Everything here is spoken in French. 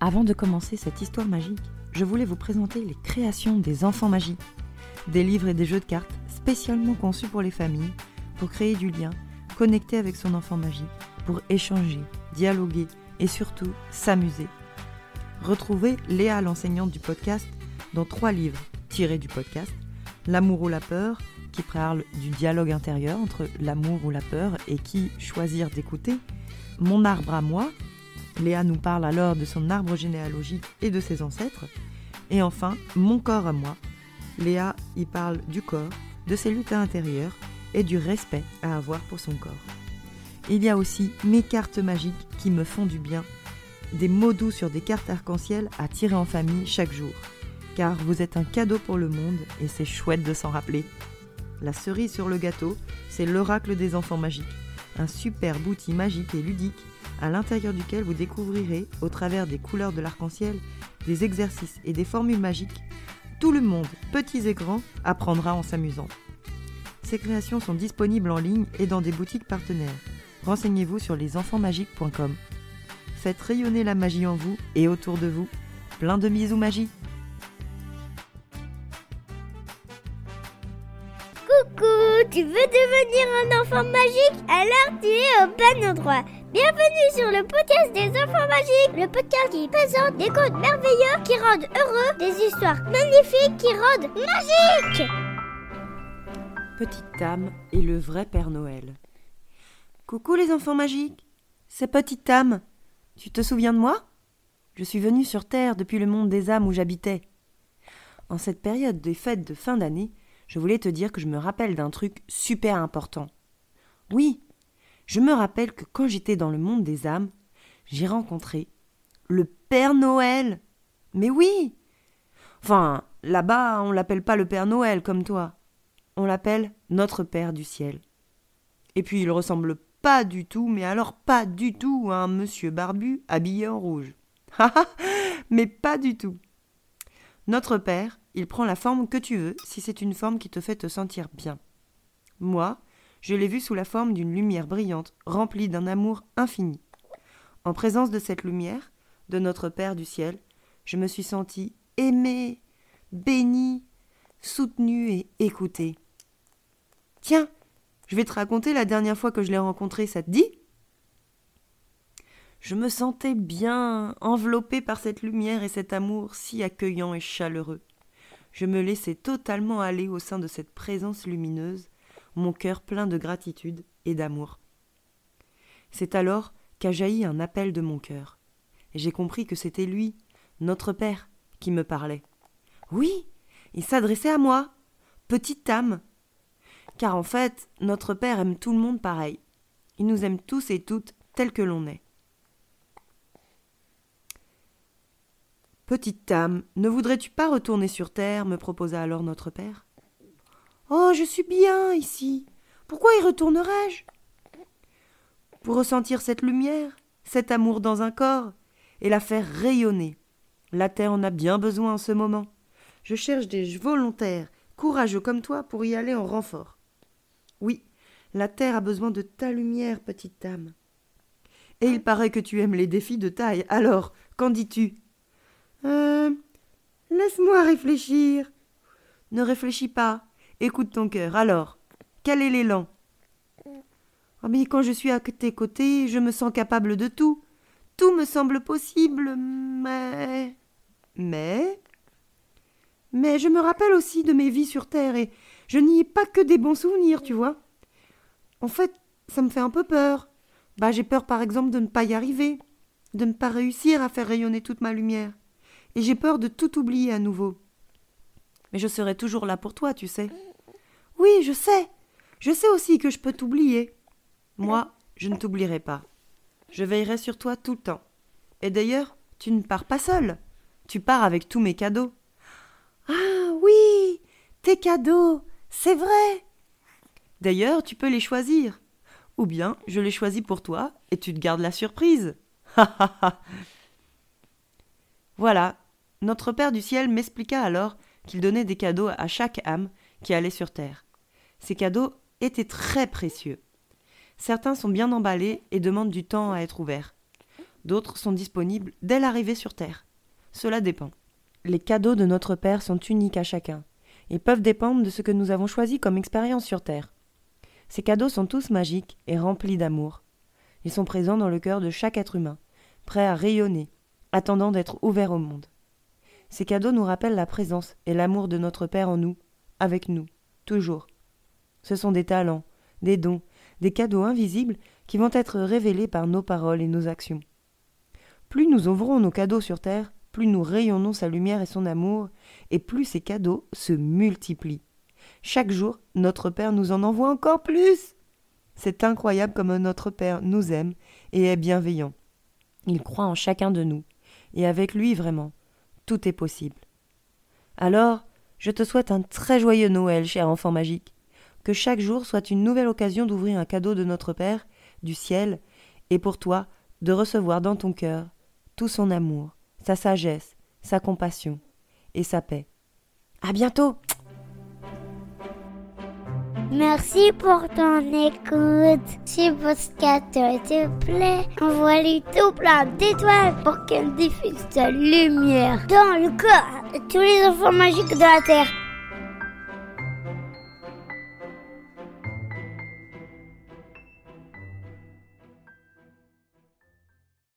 Avant de commencer cette histoire magique, je voulais vous présenter les créations des enfants magiques. Des livres et des jeux de cartes spécialement conçus pour les familles, pour créer du lien, connecter avec son enfant magique, pour échanger, dialoguer et surtout s'amuser. Retrouvez Léa, l'enseignante du podcast, dans trois livres tirés du podcast L'amour ou la peur, qui parle du dialogue intérieur entre l'amour ou la peur et qui choisir d'écouter. Mon arbre à moi. Léa nous parle alors de son arbre généalogique et de ses ancêtres. Et enfin, Mon corps à moi. Léa y parle du corps, de ses luttes intérieures et du respect à avoir pour son corps. Il y a aussi mes cartes magiques qui me font du bien, des mots doux sur des cartes arc-en-ciel à tirer en famille chaque jour car vous êtes un cadeau pour le monde et c'est chouette de s'en rappeler. La cerise sur le gâteau, c'est l'oracle des enfants magiques, un superbe outil magique et ludique à l'intérieur duquel vous découvrirez, au travers des couleurs de l'arc-en-ciel, des exercices et des formules magiques. Tout le monde, petits et grands, apprendra en s'amusant. Ces créations sont disponibles en ligne et dans des boutiques partenaires. Renseignez-vous sur lesenfantsmagiques.com. Faites rayonner la magie en vous et autour de vous. Plein de bisous magie tu veux devenir un enfant magique Alors tu es au bon endroit. Bienvenue sur le podcast des enfants magiques, le podcast qui présente des contes merveilleux qui rendent heureux, des histoires magnifiques qui rendent magiques. Petite Tam et le vrai Père Noël. Coucou les enfants magiques, c'est Petite Tam. Tu te souviens de moi? Je suis venue sur Terre depuis le monde des âmes où j'habitais. En cette période des fêtes de fin d'année, je voulais te dire que je me rappelle d'un truc super important. Oui, je me rappelle que quand j'étais dans le monde des âmes, j'ai rencontré le Père Noël. Mais oui Enfin, là-bas, on l'appelle pas le Père Noël comme toi. On l'appelle notre Père du ciel. Et puis il ressemble pas du tout, mais alors pas du tout à un monsieur barbu habillé en rouge. mais pas du tout. Notre Père, il prend la forme que tu veux, si c'est une forme qui te fait te sentir bien. Moi, je l'ai vu sous la forme d'une lumière brillante, remplie d'un amour infini. En présence de cette lumière, de notre Père du ciel, je me suis sentie aimée, bénie, soutenue et écoutée. Tiens, je vais te raconter la dernière fois que je l'ai rencontré, ça te dit? Je me sentais bien, enveloppée par cette lumière et cet amour si accueillant et chaleureux je me laissais totalement aller au sein de cette présence lumineuse, mon cœur plein de gratitude et d'amour. C'est alors qu'a jailli un appel de mon cœur, j'ai compris que c'était lui, notre Père, qui me parlait. Oui, il s'adressait à moi, petite âme. Car en fait, notre Père aime tout le monde pareil. Il nous aime tous et toutes tels que l'on est. Petite Tam, ne voudrais-tu pas retourner sur terre me proposa alors notre père. Oh, je suis bien ici. Pourquoi y retournerais-je Pour ressentir cette lumière, cet amour dans un corps, et la faire rayonner. La terre en a bien besoin en ce moment. Je cherche des volontaires, courageux comme toi, pour y aller en renfort. Oui, la terre a besoin de ta lumière, petite Tam. Et il paraît que tu aimes les défis de taille. Alors, qu'en dis-tu? Euh, laisse-moi réfléchir. Ne réfléchis pas. Écoute ton cœur. Alors, quel est l'élan? Oh, Mais quand je suis à tes côtés, je me sens capable de tout. Tout me semble possible, mais. Mais. Mais je me rappelle aussi de mes vies sur Terre et je n'y ai pas que des bons souvenirs, tu vois. En fait, ça me fait un peu peur. Bah, j'ai peur par exemple de ne pas y arriver, de ne pas réussir à faire rayonner toute ma lumière et j'ai peur de tout oublier à nouveau. Mais je serai toujours là pour toi, tu sais. Oui, je sais. Je sais aussi que je peux t'oublier. Moi, je ne t'oublierai pas. Je veillerai sur toi tout le temps. Et d'ailleurs, tu ne pars pas seul. Tu pars avec tous mes cadeaux. Ah oui, tes cadeaux, c'est vrai. D'ailleurs, tu peux les choisir. Ou bien je les choisis pour toi et tu te gardes la surprise. voilà, notre Père du ciel m'expliqua alors qu'il donnait des cadeaux à chaque âme qui allait sur terre. Ces cadeaux étaient très précieux. Certains sont bien emballés et demandent du temps à être ouverts. D'autres sont disponibles dès l'arrivée sur Terre. Cela dépend. Les cadeaux de notre Père sont uniques à chacun et peuvent dépendre de ce que nous avons choisi comme expérience sur Terre. Ces cadeaux sont tous magiques et remplis d'amour. Ils sont présents dans le cœur de chaque être humain, prêts à rayonner, attendant d'être ouverts au monde. Ces cadeaux nous rappellent la présence et l'amour de notre Père en nous, avec nous, toujours. Ce sont des talents, des dons, des cadeaux invisibles qui vont être révélés par nos paroles et nos actions. Plus nous ouvrons nos cadeaux sur terre, plus nous rayonnons sa lumière et son amour, et plus ces cadeaux se multiplient. Chaque jour, notre Père nous en envoie encore plus. C'est incroyable comme notre Père nous aime et est bienveillant. Il croit en chacun de nous, et avec lui vraiment, tout est possible. Alors, je te souhaite un très joyeux Noël, cher enfant magique. Que chaque jour soit une nouvelle occasion d'ouvrir un cadeau de notre Père, du ciel, et pour toi, de recevoir dans ton cœur tout son amour, sa sagesse, sa compassion et sa paix. À bientôt! Merci pour ton écoute. Si podcast te plaît, envoie-lui tout plein d'étoiles pour qu'elle diffuse sa lumière dans le corps de tous les enfants magiques de la Terre.